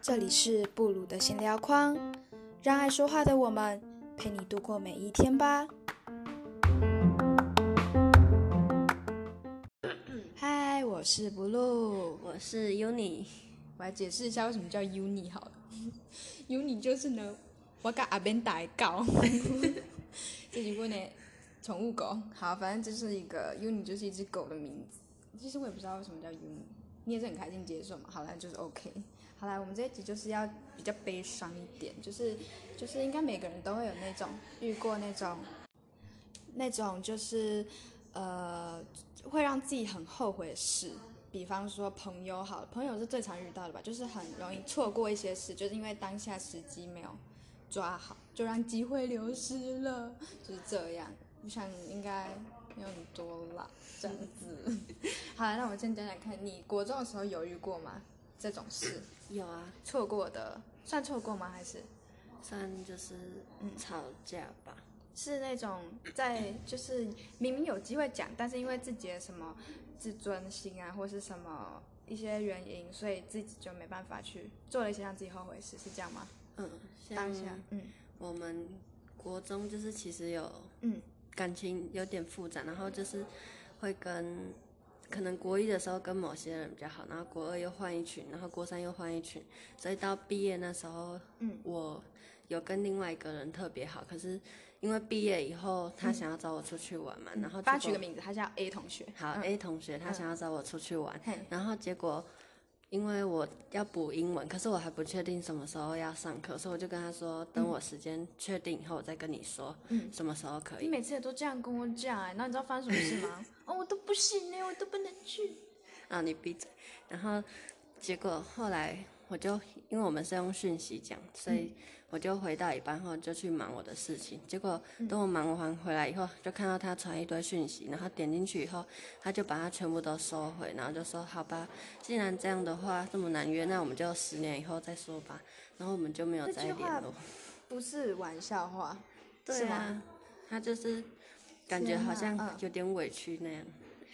这里是布鲁的闲聊框，让爱说话的我们陪你度过每一天吧。嗨，我是布鲁，我是 Uni。我来解释一下为什么叫 Uni 好了。Uni 就是呢，我跟阿边打一搞，这是我的宠物狗。好，反正就是一个 Uni，就是一只狗的名字。其实我也不知道为什么叫 Uni，你也是很开心接受嘛？好了，就是 OK。好来，我们这一集就是要比较悲伤一点，就是就是应该每个人都会有那种遇过那种那种就是呃会让自己很后悔的事，比方说朋友好，朋友是最常遇到的吧，就是很容易错过一些事，就是因为当下时机没有抓好，就让机会流失了，就是这样。我想应该没有很多啦，这样子。好了，那我先讲讲看，你国中的时候犹豫过吗？这种事？有啊，错过的算错过吗？还是算就是嗯吵架吧？是那种在就是明明有机会讲，但是因为自己的什么自尊心啊，或是什么一些原因，所以自己就没办法去做了一些让自己后悔的事，是这样吗？嗯，当下嗯，我们国中就是其实有嗯感情有点复杂，然后就是会跟。可能国一的时候跟某些人比较好，然后国二又换一群，然后国三又换一群，所以到毕业那时候，嗯，我有跟另外一个人特别好，可是因为毕业以后他想要找我出去玩嘛，嗯、然后他取个名字，他叫 A 同学，好、嗯、A 同学他想要找我出去玩，嗯、然后结果。因为我要补英文，可是我还不确定什么时候要上课，所以我就跟他说，等我时间确定以后，我再跟你说，嗯，什么时候可以。你每次也都这样跟我讲，哎，那你知道发生什么事吗？哦，我都不行呢，我都不能去。啊，你闭嘴。然后结果后来。我就因为我们是用讯息讲，所以我就回到一半后就去忙我的事情。结果等我忙完回来以后，就看到他传一堆讯息，然后点进去以后，他就把它全部都收回，然后就说：“好吧，既然这样的话这么难约，那我们就十年以后再说吧。”然后我们就没有再联络。不是玩笑话，对啊，他就是感觉好像有点委屈那样。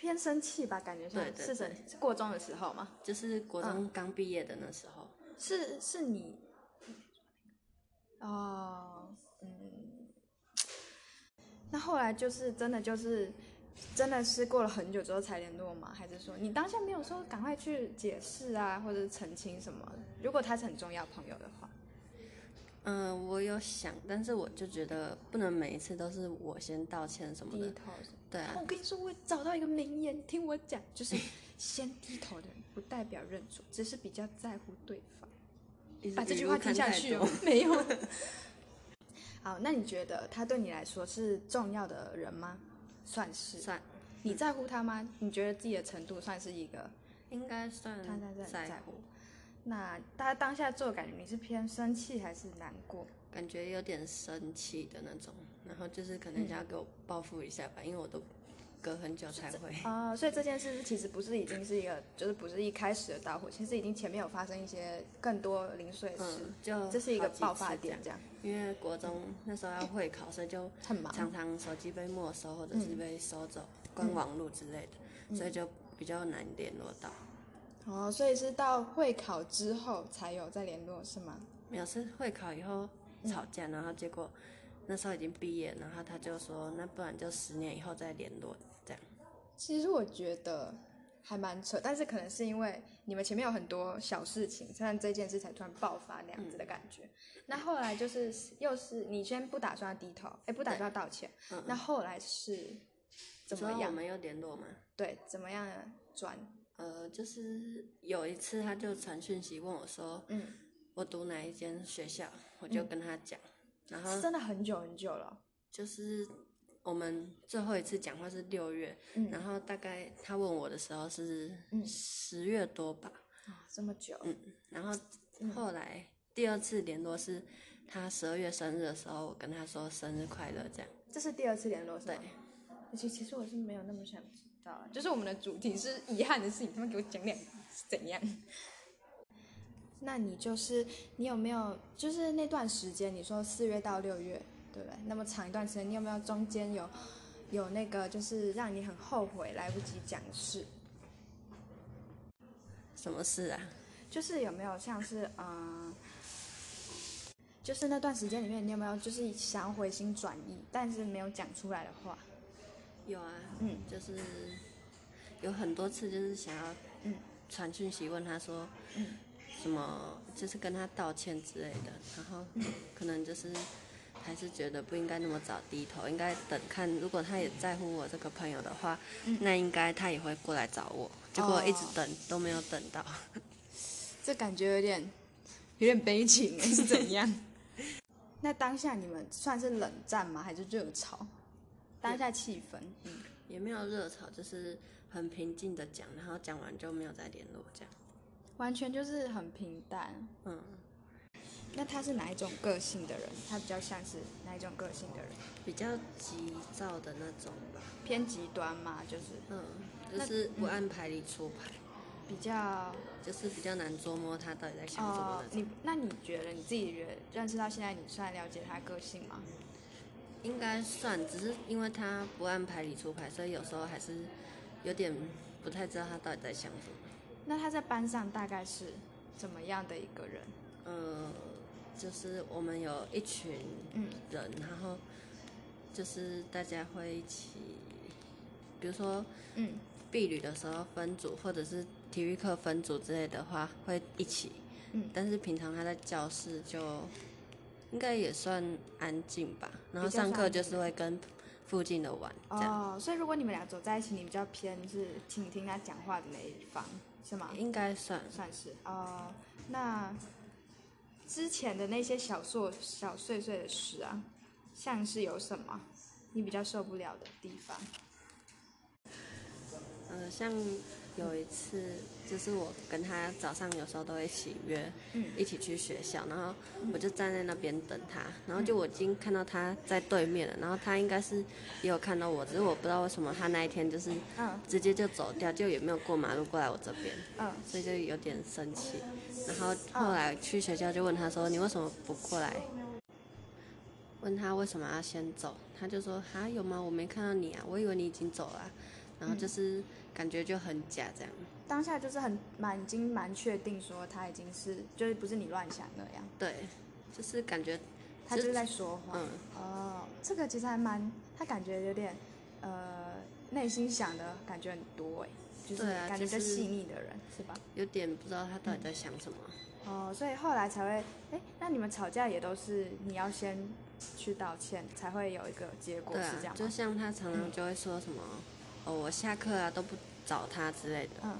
偏生气吧，感觉像是是是过中的时候嘛，就是国中刚毕业的那时候。是是你，哦，嗯，那后来就是真的就是真的是过了很久之后才联络吗？还是说你当下没有说赶快去解释啊，或者澄清什么？如果他是很重要朋友的话。嗯，我有想，但是我就觉得不能每一次都是我先道歉什么的。低头。对啊。我跟你说，我找到一个名言，听我讲，就是 先低头的人不代表认错，只是比较在乎对方。把这句话听下去哦。没有。好，那你觉得他对你来说是重要的人吗？算是。算。你在乎他吗？你觉得自己的程度算是一个？应该算。他在在在乎。那大家当下做的感觉，你是偏生气还是难过？感觉有点生气的那种，然后就是可能想要给我报复一下吧，嗯、因为我都隔很久才会。啊、呃，所以这 件事其实不是已经是一个，就是不是一开始的导火，其实已经前面有发生一些更多零碎事，嗯、就这是一个爆发点这样。因为国中那时候要会考，所以就 很忙常常手机被没收或者是被收走，关、嗯、网络之类的，嗯、所以就比较难联络到。哦，所以是到会考之后才有再联络是吗？没有，是会考以后吵架，嗯、然后结果那时候已经毕业，然后他就说，那不然就十年以后再联络这样。其实我觉得还蛮扯，但是可能是因为你们前面有很多小事情，虽然这件事才突然爆发那样子的感觉。嗯、那后来就是又是你先不打算低头，哎，不打算道歉，嗯、那后来是怎么样？我们有联络吗？对，怎么样转？呃，就是有一次，他就传讯息问我说：“嗯，我读哪一间学校？”我就跟他讲，然后真的很久很久了。就是我们最后一次讲话是六月，嗯，然后大概他问我的时候是十月多吧。啊，这么久。嗯，然后后来第二次联络是他十二月生日的时候，我跟他说生日快乐，这样。这是第二次联络？对。其其实我是没有那么想。就是我们的主题是遗憾的事情，他们给我讲两是怎样？那你就是你有没有就是那段时间，你说四月到六月，对不对？那么长一段时间，你有没有中间有有那个就是让你很后悔来不及讲的事？什么事啊？就是有没有像是嗯、呃，就是那段时间里面，你有没有就是想要回心转意，但是没有讲出来的话？有啊，嗯，就是有很多次就是想要嗯传讯息问他说嗯什么，就是跟他道歉之类的，然后可能就是还是觉得不应该那么早低头，应该等看，如果他也在乎我这个朋友的话，那应该他也会过来找我，结果一直等都没有等到。这感觉有点有点悲情哎，是怎样？那当下你们算是冷战吗？还是热吵？当下气氛，嗯，也没有热吵，就是很平静的讲，然后讲完就没有再联络，这样。完全就是很平淡。嗯。那他是哪一种个性的人？他比较像是哪一种个性的人？比较急躁的那种吧。偏极端嘛，就是。嗯。就是不按牌理出牌。比较就是比较难捉摸他到底在想什么。哦，你那你觉得你自己觉得认识到现在，你算了解他个性吗？应该算，只是因为他不按牌理出牌，所以有时候还是有点不太知道他到底在想什么。那他在班上大概是怎么样的一个人？呃，就是我们有一群人，嗯，然后就是大家会一起，比如说，嗯，毕旅的时候分组，或者是。体育课分组之类的话会一起，嗯，但是平常他在教室就应该也算安静吧。然后上课就是会跟附近的玩这样。哦，所以如果你们俩走在一起，你比较偏是倾听他讲话的那一方，是吗？应该算算是哦。那之前的那些小碎小碎碎的事啊，像是有什么你比较受不了的地方？呃，像。有一次，就是我跟他早上有时候都会一起约，嗯，一起去学校，然后我就站在那边等他，然后就我已经看到他在对面了，然后他应该是也有看到我，只是我不知道为什么他那一天就是，直接就走掉，就也没有过马路过来我这边，嗯，所以就有点生气，然后后来去学校就问他说，你为什么不过来？问他为什么要先走，他就说啊，有吗？我没看到你啊，我以为你已经走了，然后就是。感觉就很假，这样。当下就是很蛮已经蛮确定说他已经是，就是不是你乱想那样。对，就是感觉他就是在说谎。嗯。哦，这个其实还蛮，他感觉有点，呃，内心想的感觉很多哎，就是感觉细腻的人，是，是吧？有点不知道他到底在想什么。嗯。哦，所以后来才会，哎，那你们吵架也都是你要先去道歉，才会有一个结果，是这样吗？就像他常常就会说什么。嗯哦，我下课啊都不找他之类的，嗯，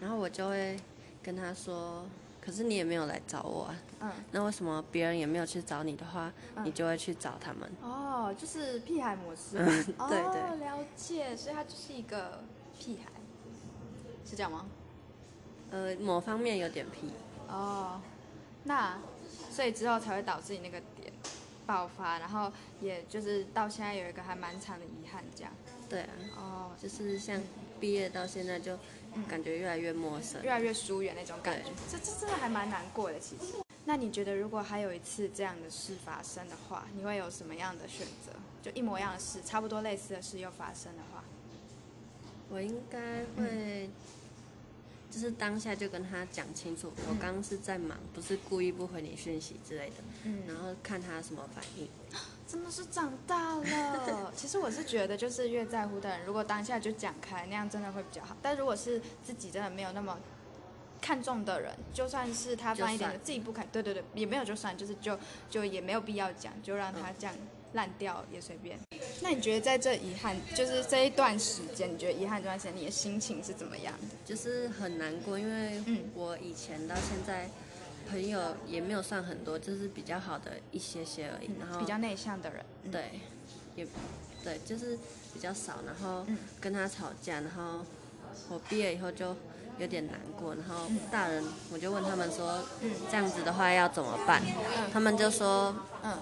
然后我就会跟他说，可是你也没有来找我啊，嗯，那为什么别人也没有去找你的话，嗯，你就会去找他们？哦，就是屁孩模式，嗯，对对，哦，了解，所以他就是一个屁孩，是这样吗？呃，某方面有点屁。哦，那所以之后才会导致你那个点。爆发，然后也就是到现在有一个还蛮长的遗憾，这样。对啊。哦，就是像毕业到现在就感觉越来越陌生，越来越疏远那种感觉。这这真的还蛮难过的，其实。那你觉得如果还有一次这样的事发生的话，你会有什么样的选择？就一模一样的事，差不多类似的事又发生的话，我应该会。嗯就是当下就跟他讲清楚，我刚刚是在忙，不是故意不回你讯息之类的。嗯，然后看他什么反应。真的是长大了。其实我是觉得，就是越在乎的人，如果当下就讲开，那样真的会比较好。但如果是自己真的没有那么看重的人，就算是他放一点的，自己不看，对对对，也没有就算，就是就就也没有必要讲，就让他这样。嗯烂掉也随便。那你觉得在这遗憾，就是这一段时间，你觉得遗憾这段时间，你的心情是怎么样的？就是很难过，因为我以前到现在朋友也没有算很多，就是比较好的一些些而已。然后比较内向的人，对，也对，就是比较少。然后跟他吵架，然后我毕业以后就有点难过。然后大人，我就问他们说，这样子的话要怎么办？他们就说，嗯。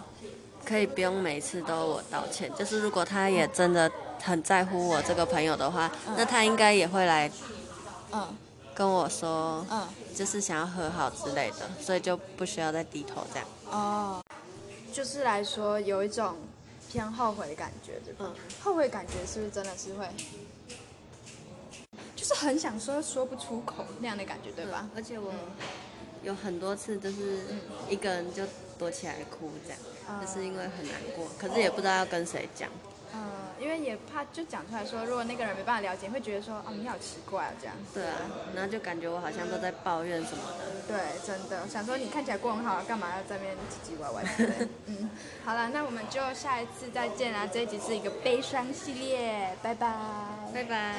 可以不用每次都我道歉，就是如果他也真的很在乎我这个朋友的话，嗯、那他应该也会来，嗯，跟我说，嗯，就是想要和好之类的，所以就不需要再低头这样。哦，就是来说有一种偏后悔的感觉，对吧？嗯。后悔感觉是不是真的是会，就是很想说说不出口那样的感觉，对吧？嗯、而且我有很多次就是一个人就躲起来哭，这样，嗯、就是因为很难过，可是也不知道要跟谁讲。因为也怕就讲出来说，如果那个人没办法了解，会觉得说，哦，你好奇怪啊，这样。对啊，然后就感觉我好像都在抱怨什么的。对，真的想说你看起来过很好，干嘛要在那边唧唧歪歪的？嗯，好了，那我们就下一次再见啦。这一集是一个悲伤系列，拜拜，拜拜。